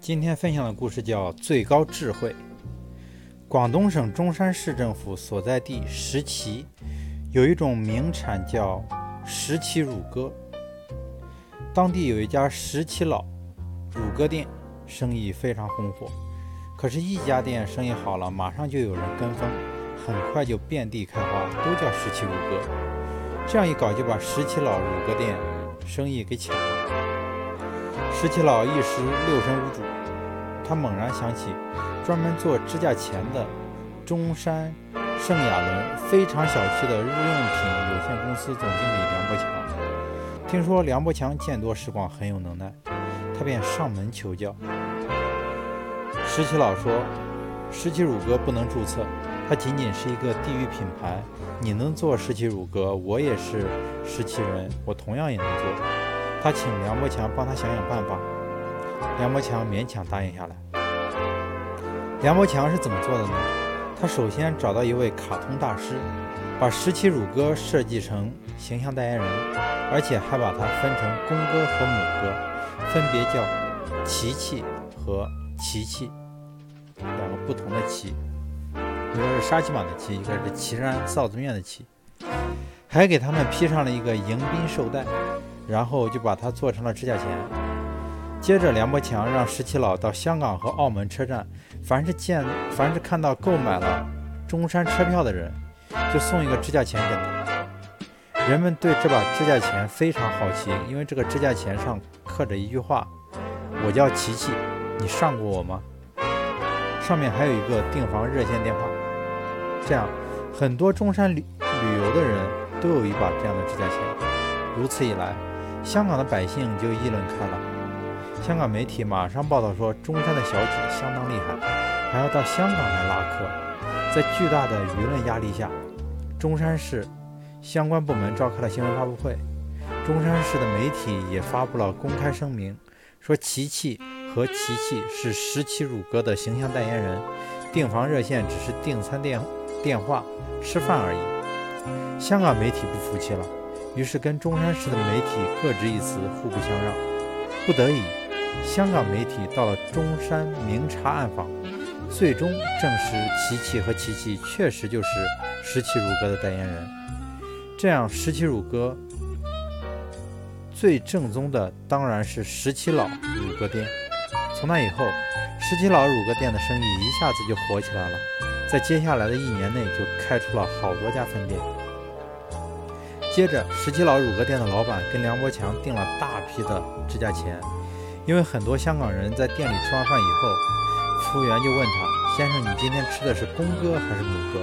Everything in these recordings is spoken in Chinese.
今天分享的故事叫《最高智慧》。广东省中山市政府所在地石岐，有一种名产叫石岐乳鸽。当地有一家石岐老乳鸽店，生意非常红火。可是，一家店生意好了，马上就有人跟风，很快就遍地开花，都叫石岐乳鸽。这样一搞，就把石岐老乳鸽店生意给抢了。石岐老一时六神无主，他猛然想起专门做指甲钳的中山圣雅伦非常小气的日用品有限公司总经理梁伯强。听说梁伯强见多识广，很有能耐，他便上门求教。石岐老说：“石岐乳鸽不能注册，它仅仅是一个地域品牌。你能做石岐乳鸽，我也是石岐人，我同样也能做。”他请梁伯强帮他想想办法，梁伯强勉强答应下来。梁伯强是怎么做的呢？他首先找到一位卡通大师，把石岐乳鸽设计成形象代言人，而且还把它分成公鸽和母鸽，分别叫琪琪和琪琪，两个不同的琪，一个是沙琪玛的琪，一个是岐山臊子面的岐，还给他们披上了一个迎宾绶带。然后就把它做成了指甲钳。接着，梁伯强让石岐老到香港和澳门车站，凡是见，凡是看到购买了中山车票的人，就送一个指甲钳给他。人们对这把指甲钳非常好奇，因为这个指甲钳上刻着一句话：“我叫琪琪，你上过我吗？”上面还有一个订房热线电话。这样，很多中山旅旅游的人都有一把这样的指甲钳。如此一来，香港的百姓就议论开了。香港媒体马上报道说，中山的小姐相当厉害，还要到香港来拉客。在巨大的舆论压力下，中山市相关部门召开了新闻发布会。中山市的媒体也发布了公开声明，说琪琪和琪琪是石岐乳鸽的形象代言人，订房热线只是订餐电电话、吃饭而已。香港媒体不服气了。于是跟中山市的媒体各执一词，互不相让。不得已，香港媒体到了中山明察暗访，最终证实琪琪和琪琪确实就是石岐乳鸽的代言人。这样，石岐乳鸽最正宗的当然是石岐老乳鸽店。从那以后，石岐老乳鸽店的生意一下子就火起来了，在接下来的一年内就开出了好多家分店。接着，石岐老乳鸽店的老板跟梁伯强订了大批的指甲钳，因为很多香港人在店里吃完饭以后，服务员就问他：“先生，你今天吃的是公鸽还是母鸽？”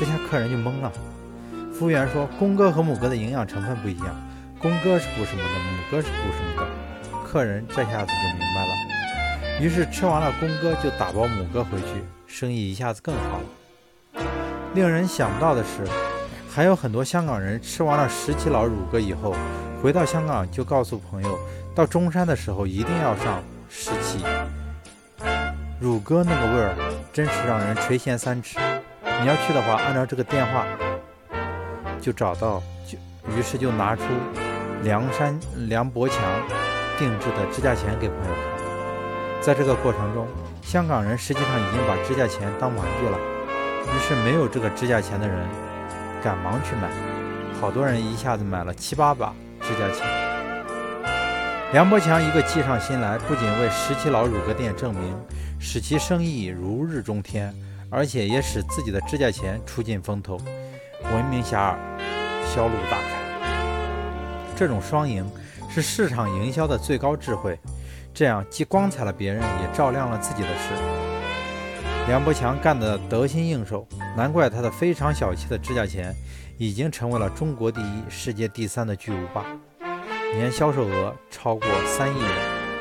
这下客人就懵了。服务员说：“公鸽和母鸽的营养成分不一样，公鸽是补什么的，母鸽是补什么的。”客人这下子就明白了，于是吃完了公鸽就打包母鸽回去，生意一下子更好了。令人想不到的是。还有很多香港人吃完了石岐老乳鸽以后，回到香港就告诉朋友，到中山的时候一定要上石岐乳鸽，那个味儿真是让人垂涎三尺。你要去的话，按照这个电话就找到，就于是就拿出梁山梁伯强定制的指甲钳给朋友看。在这个过程中，香港人实际上已经把指甲钳当玩具了，于是没有这个指甲钳的人。赶忙去买，好多人一下子买了七八把指甲钳。梁伯强一个计上心来，不仅为石岐老乳鸽店证明，使其生意如日中天，而且也使自己的指甲钳出尽风头，闻名遐迩，销路大开。这种双赢是市场营销的最高智慧，这样既光彩了别人，也照亮了自己的事。梁伯强干得得心应手，难怪他的非常小气的指甲钳已经成为了中国第一、世界第三的巨无霸，年销售额超过三亿元。